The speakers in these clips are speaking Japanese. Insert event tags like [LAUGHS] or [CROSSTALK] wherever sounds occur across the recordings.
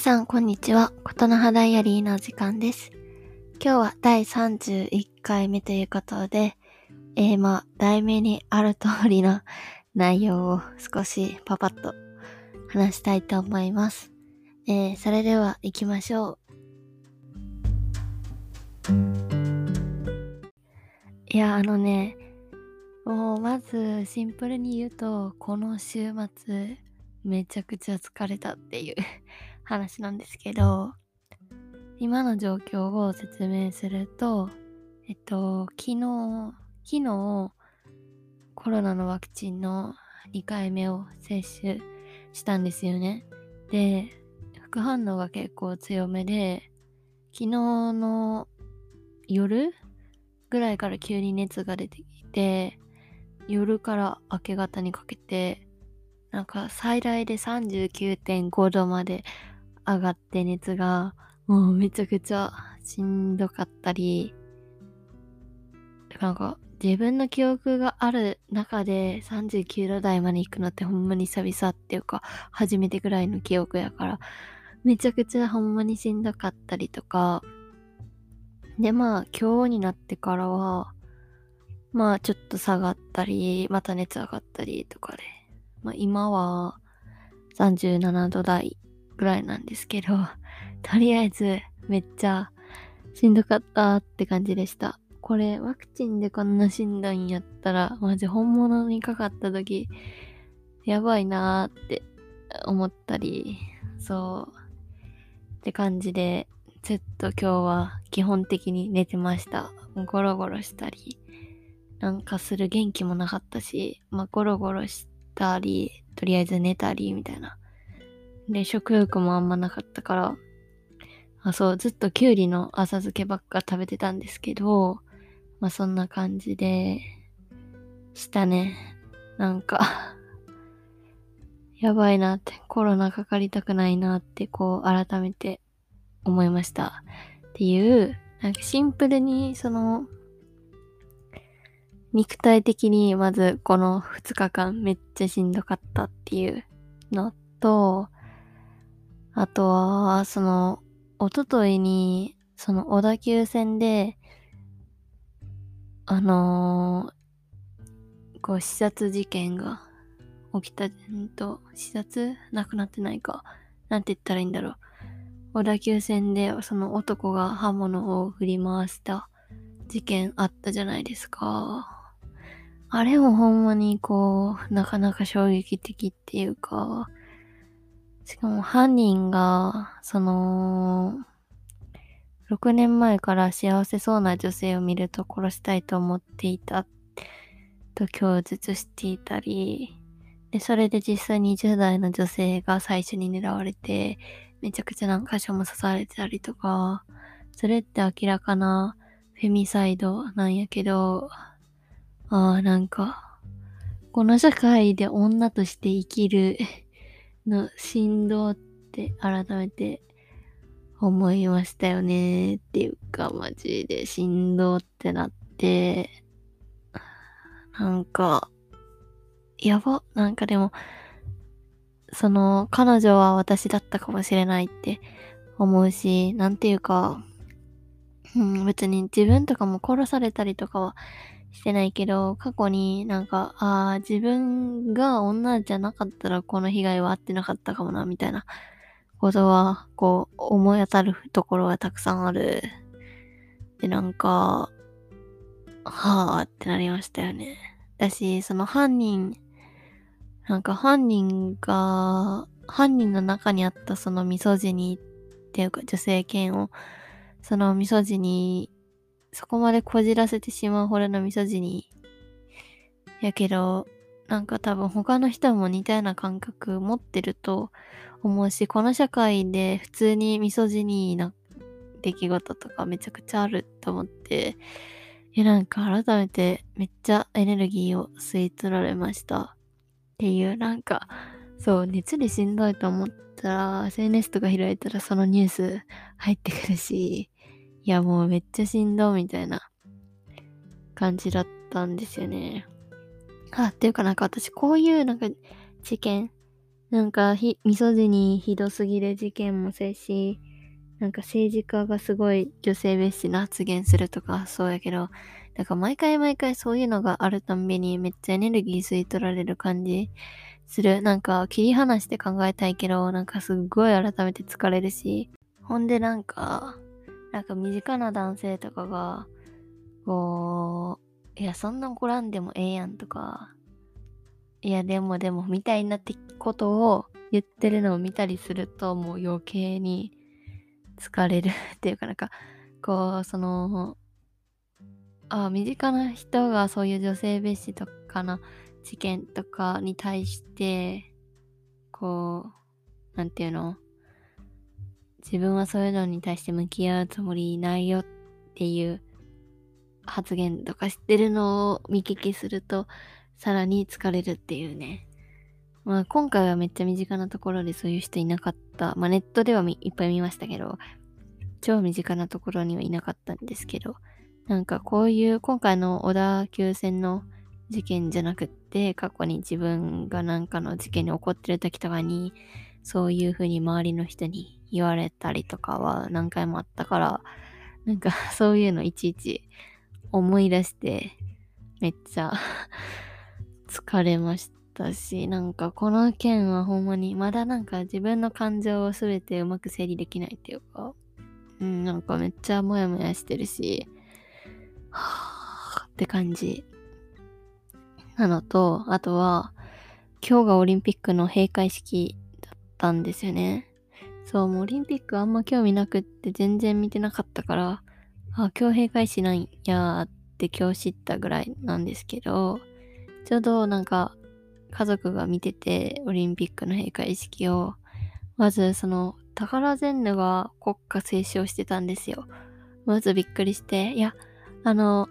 皆さん、こんにちは。ことの葉ダイアリーの時間です。今日は第31回目ということで、えー、まあ、題名にある通りの内容を少しパパッと話したいと思います。えー、それでは行きましょう。いや、あのね、もうまずシンプルに言うと、この週末、めちゃくちゃ疲れたっていう話なんですけど、今の状況を説明すると、えっと、昨日、昨日、コロナのワクチンの2回目を接種したんですよね。で、副反応が結構強めで、昨日の夜ぐらいから急に熱が出てきて、夜から明け方にかけて、なんか最大で39.5度まで上がって熱がもうめちゃくちゃしんどかったり、なんか自分の記憶がある中で39度台まで行くのってほんまに久々っていうか初めてぐらいの記憶やからめちゃくちゃほんまにしんどかったりとか。でまあ今日になってからはまあちょっと下がったりまた熱上がったりとかでまあ、今は37度台ぐらいなんですけど、[LAUGHS] とりあえずめっちゃしんどかったって感じでした。これワクチンでこんなしんどいんやったら、マジ本物にかかった時、やばいなーって思ったり、そう。って感じで、ずっと今日は基本的に寝てました。ゴロゴロしたり、なんかする元気もなかったし、まあ、ゴロゴロし、たり、とりあえず寝たり、みたいな。で、食欲もあんまなかったから、あ、そう、ずっときゅうりの浅漬けばっか食べてたんですけど、まあそんな感じで、したね。なんか [LAUGHS] やばいなって、コロナかかりたくないなって、こう、改めて思いました。っていう、なんかシンプルに、その、肉体的にまずこの2日間めっちゃしんどかったっていうのと、あとは、その、おとといに、その小田急線で、あのー、こう、視察事件が起きた、んと、視察？なくなってないか。なんて言ったらいいんだろう。小田急線でその男が刃物を振り回した事件あったじゃないですか。あれもほんまにこう、なかなか衝撃的っていうか、しかも犯人が、その、6年前から幸せそうな女性を見ると殺したいと思っていたと供述していたり、で、それで実際20代の女性が最初に狙われて、めちゃくちゃ何箇所も刺されてたりとか、それって明らかなフェミサイドなんやけど、ああ、なんか、この社会で女として生きるの振動って改めて思いましたよね。っていうか、マジで振動ってなって、なんか、やば、なんかでも、その、彼女は私だったかもしれないって思うし、なんていうか、うん、別に自分とかも殺されたりとかはしてないけど、過去になんか、ああ、自分が女じゃなかったらこの被害はあってなかったかもな、みたいなことは、こう、思い当たるところがたくさんある。で、なんか、はあってなりましたよね。だし、その犯人、なんか犯人が、犯人の中にあったそのミソジニっていうか女性権を、そのミソジニ、そこまでこじらせてしまうほどのミソジニー。やけど、なんか多分他の人も似たような感覚持ってると思うし、この社会で普通にミソジニーな出来事とかめちゃくちゃあると思って、いやなんか改めてめっちゃエネルギーを吸い取られました。っていうなんか、そう、熱でしんどいと思ったら、SNS とか開いたらそのニュース入ってくるし、いやもうめっちゃしんどみたいな感じだったんですよね。あ、っていうかなんか私こういうなんか事件なんかひ、ミソジニひどすぎる事件もせし、なんか政治家がすごい女性蔑視の発言するとかそうやけど、なんか毎回毎回そういうのがあるたんびにめっちゃエネルギー吸い取られる感じする。なんか切り離して考えたいけど、なんかすっごい改めて疲れるし。ほんでなんか、なんか身近な男性とかが、こう、いや、そんな怒らんでもええやんとか、いや、でもでも、みたいなってことを言ってるのを見たりすると、もう余計に疲れるっていうかなんか、こう、その、あ身近な人がそういう女性蔑視とかの事件とかに対して、こう、なんていうの？自分はそういうのに対して向き合うつもりないよっていう発言とか知ってるのを見聞きすると、さらに疲れるっていうね。まあ今回はめっちゃ身近なところでそういう人いなかった。まあネットではいっぱい見ましたけど、超身近なところにはいなかったんですけど、なんかこういう今回の小田急線の事件じゃなくって、過去に自分がなんかの事件に起こってる時とかに、そういう風に周りの人に言われたりとかは何回もあったから、なんか [LAUGHS] そういうのいちいち思い出して、めっちゃ [LAUGHS] 疲れましたし、なんかこの件はほんまに、まだなんか自分の感情を全てうまく整理できないっていうか、うん、なんかめっちゃモヤモヤしてるし、はぁって感じ。なのと、あとは、今日がオリンピックの閉会式だったんですよね。そう、もうオリンピックあんま興味なくって全然見てなかったから、あ、今日閉会式なんやって今日知ったぐらいなんですけど、ちょうどなんか家族が見てて、オリンピックの閉会式を、まずその、宝全ヌが国歌斉唱してたんですよ。まずびっくりして、いや、あの、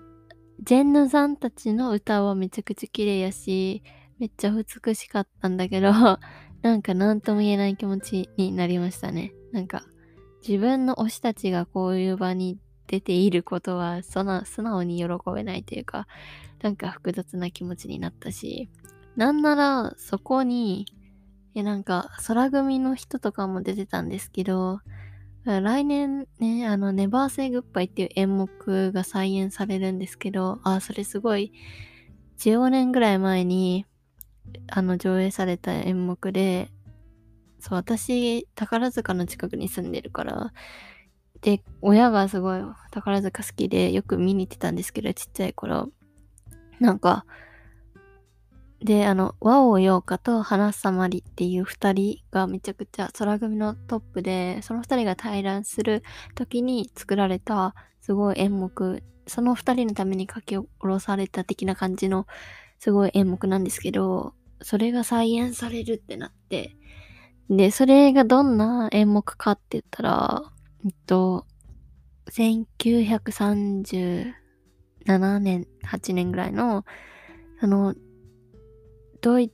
ジェンヌさんたちの歌はめちゃくちゃ綺麗やし、めっちゃ美しかったんだけど、なんか何とも言えない気持ちになりましたね。なんか、自分の推したちがこういう場に出ていることは、そ素直に喜べないというか、なんか複雑な気持ちになったし、なんならそこに、え、なんか空組の人とかも出てたんですけど、来年ね、あの、ネバーセイグッバイっていう演目が再演されるんですけど、あ、それすごい、15年ぐらい前に、あの、上映された演目で、そう、私、宝塚の近くに住んでるから、で、親がすごい宝塚好きでよく見に行ってたんですけど、ちっちゃい頃。なんか、で、あの、和王陽花と花さまりっていう二人がめちゃくちゃ空組のトップで、その二人が対談する時に作られたすごい演目、その二人のために書き下ろされた的な感じのすごい演目なんですけど、それが再演されるってなって、で、それがどんな演目かって言ったら、えっと、1937年、8年ぐらいの、その、ドイ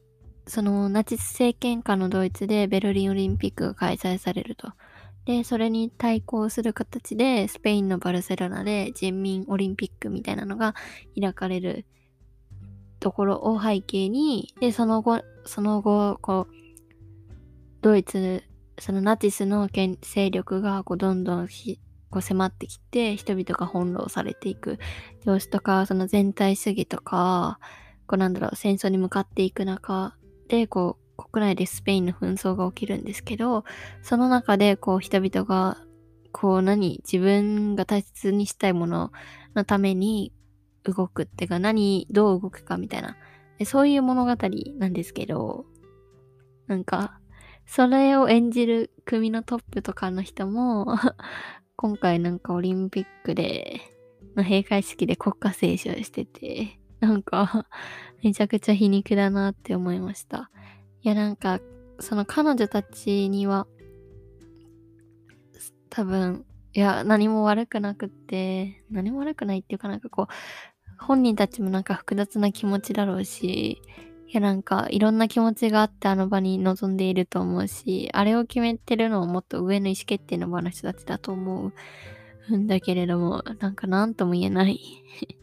そのナチス政権下のドイツでベルリンオリンピックが開催されると。で、それに対抗する形でスペインのバルセロナで人民オリンピックみたいなのが開かれるところを背景に、で、その後、その後、こう、ドイツ、そのナチスの権勢力がこうどんどんひこう迫ってきて、人々が翻弄されていく。様子とか、その全体主義とか、こうなんだろう、戦争に向かっていく中で、こう、国内でスペインの紛争が起きるんですけど、その中で、こう、人々が、こう、何、自分が大切にしたいもののために動くっていうか、何、どう動くかみたいな、そういう物語なんですけど、なんか、それを演じる組のトップとかの人も [LAUGHS] 今回なんかオリンピックで、の閉会式で国家斉唱してて、なんかめちゃくちゃ皮肉だなって思いました。いや、なんか、その彼女たちには、多分、いや、何も悪くなくって、何も悪くないっていうかなんかこう、本人たちもなんか複雑な気持ちだろうし、いやなんかいろんな気持ちがあってあの場に臨んでいると思うし、あれを決めてるのはもっと上の意思決定の場の人たちだと思うんだけれども、なんか何とも言えない。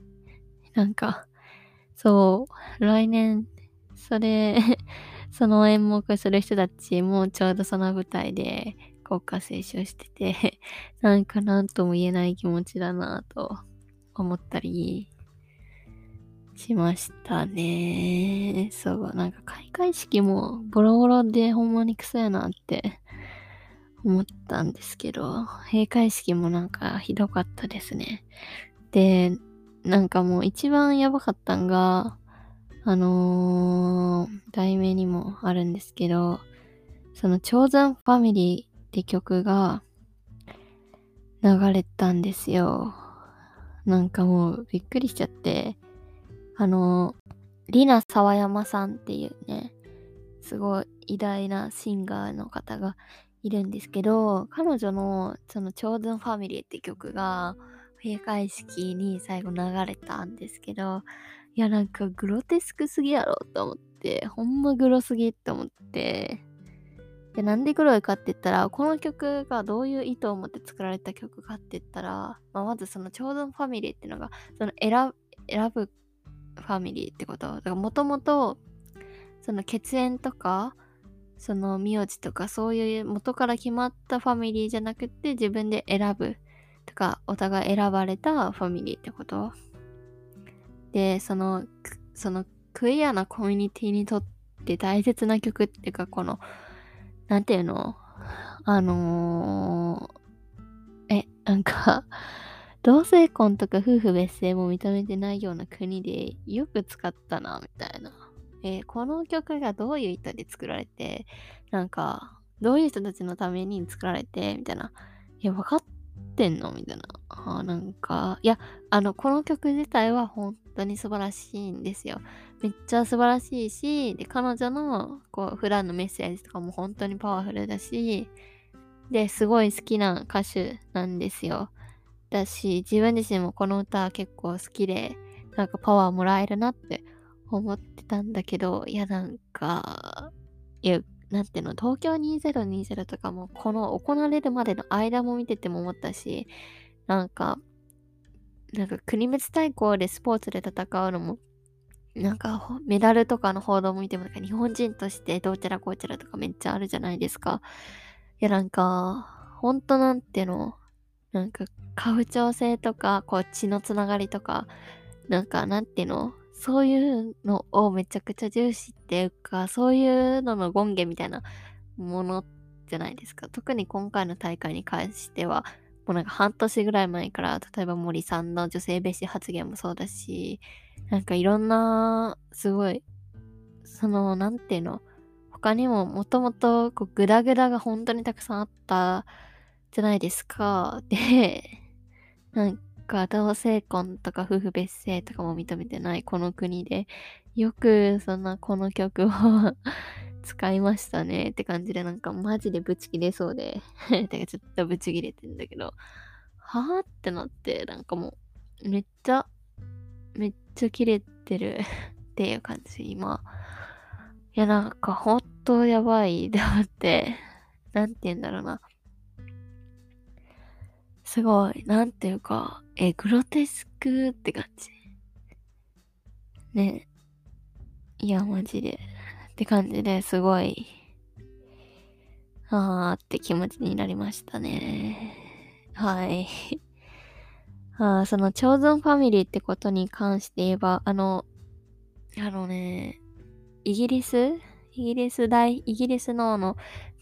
[LAUGHS] なんか、そう、来年、それ [LAUGHS] その演目する人たちもちょうどその舞台で国歌斉唱してて、[LAUGHS] なんかなとも言えない気持ちだなと思ったりしましたね。そう、なんか開会式もボロボロでほんまにクソやなって思ったんですけど、閉会式もなんかひどかったですね。で、なんかもう一番やばかったんが、あのー、題名にもあるんですけど、その、超山ファミリーって曲が流れたんですよ。なんかもうびっくりしちゃって、あの、リナ沢山さんっていうね、すごい偉大なシンガーの方がいるんですけど、彼女のその超山ファミリーって曲が、閉会式に最後流れたんですけど、いやなんかグロテスクすぎやろと思って、ほんまグロすぎって思って、で、なんでグロいかって言ったら、この曲がどういう意図を持って作られた曲かって言ったら、まあ、まずその超存ファミリーっていうのが、その選選ぶファミリーってこと？だからもともと、その血縁とか、その名字とかそういう元から決まったファミリーじゃなくて自分で選ぶとか、お互い選ばれたファミリーってこと？で、その、そのクイアなコミュニティにとって大切な曲っていうか、この、なんていうの？あのー、え、なんか同性婚とか夫婦別姓も認めてないような国でよく使ったな、みたいな。えー、この曲がどういう意図で作られて、なんか、どういう人たちのために作られて、みたいな。いや、分かってんの？みたいな。あなんか、いや、あの、この曲自体は本当に素晴らしいんですよ。めっちゃ素晴らしいし、で、彼女の、こう、普段のメッセージとかも本当にパワフルだし、で、すごい好きな歌手なんですよ。だし、自分自身もこの歌結構好きで、なんかパワーもらえるなって思ってたんだけど、いや、なんか、いや、なんていうの、東京2020とかも、この行われるまでの間も見てても思ったし、なんか、なんか国別対抗でスポーツで戦うのも、なんかメダルとかの報道も見ても、なんか日本人としてどうちゃらこうちゃらとかめっちゃあるじゃないですか。いや、なんか、ほんとなんていうの、なんか、家父長制とか、こう血のつながりとか、なんか、なんていうの？そういうのをめちゃくちゃ重視っていうか、そういうのの権限みたいなものじゃないですか。特に今回の大会に関しては、もうなんか半年ぐらい前から、例えば森さんの女性蔑視発言もそうだし、なんかいろんな、すごい、その、なんていうの、他にももともとグダグダが本当にたくさんあったじゃないですか。[LAUGHS] で、なんか同性婚とか夫婦別姓とかも認めてないこの国で、よくそんなこの曲を [LAUGHS] 使いましたねって感じでなんかマジでブチ切れそうで [LAUGHS] だかちょっとブチ切れてんだけど、はぁってなって、なんかもうめっちゃ、めっちゃ切れてるっていう感じ、今。いやなんかほんとやばい。でもって、なんて言うんだろうな。すごい、なんていうか、え、グロテスクって感じ。ね。いや、マジで。って感じですごい、あーって気持ちになりましたね。はい。あその、超存ファミリーってことに関して言えば、あの、あのね、イギリス？イギリス大、イギリスのあの、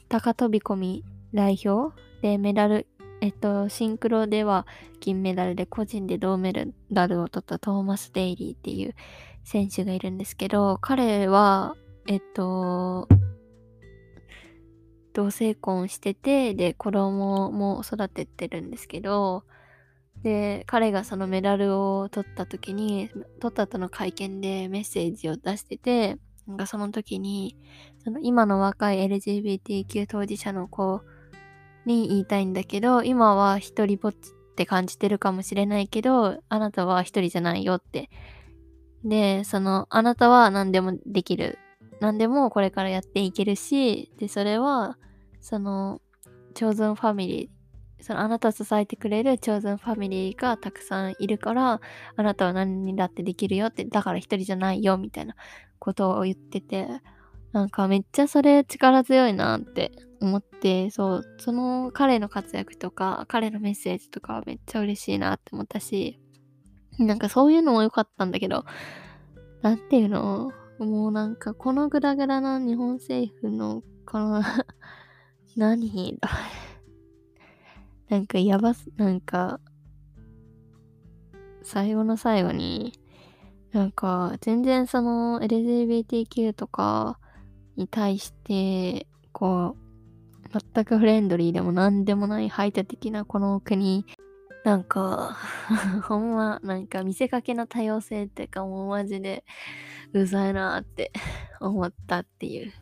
高飛び込み代表？でメダルえっと、シンクロでは銀メダルで個人で銅メダルを取ったトーマス・デイリーっていう選手がいるんですけど、彼は、えっと、同性婚してて、で、子供も育ててるんですけど、で、彼がそのメダルを取った時に、取った後の会見でメッセージを出してて、なんかその時に、その今の若い LGBTQ 当事者の子に言いたいんだけど、今は一人ぼっちって感じてるかもしれないけど、あなたは一人じゃないよって。で、その、あなたは何でもできる。何でもこれからやっていけるし、で、それは、その、超存ファミリー、そのあなたを支えてくれる超存ファミリーがたくさんいるから、あなたは何にだってできるよって、だから一人じゃないよ、みたいなことを言ってて、なんかめっちゃそれ力強いなって思って、そう、その彼の活躍とか、彼のメッセージとかめっちゃ嬉しいなって思ったし、なんかそういうのも良かったんだけど、なんていうの？もうなんかこのグラグラな日本政府のこの [LAUGHS] 何？[LAUGHS] なんかやばす、なんか、最後の最後に、なんか全然その LGBTQ とかに対して、こう、全くフレンドリーでも何でもない排他的なこの国、なんか [LAUGHS] ほんま、なんか見せかけの多様性っていうかもうマジでうざいなって思ったっていう。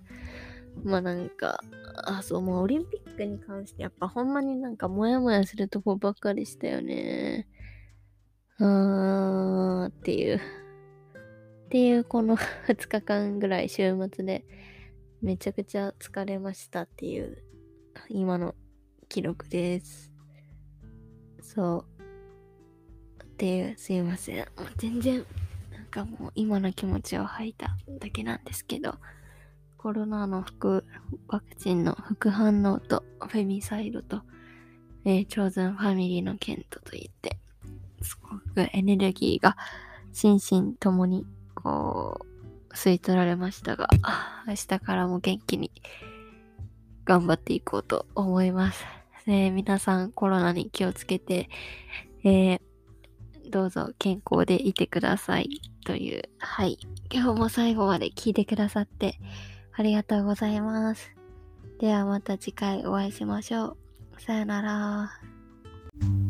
まあなんか、あ、そう、もうオリンピックに関してやっぱほんまになんかモヤモヤするとこばっかりしたよね。うーん、っていう。っていうこの [LAUGHS] 2日間ぐらい週末でめちゃくちゃ疲れましたっていう今の記録です。そう。っていう、すいません。もう全然、なんかもう今の気持ちを吐いただけなんですけど、コロナの副、ワクチンの副反応とフェミサイドと、えー、チョーズンファミリーの件とといって、すごくエネルギーが心身ともにこう、吸い取られましたが、明日からも元気に頑張っていこうと思います。え皆さんコロナに気をつけて、えー、どうぞ健康でいてくださいという、はい。今日も最後まで聞いてくださってありがとうございます。ではまた次回お会いしましょう。さよなら。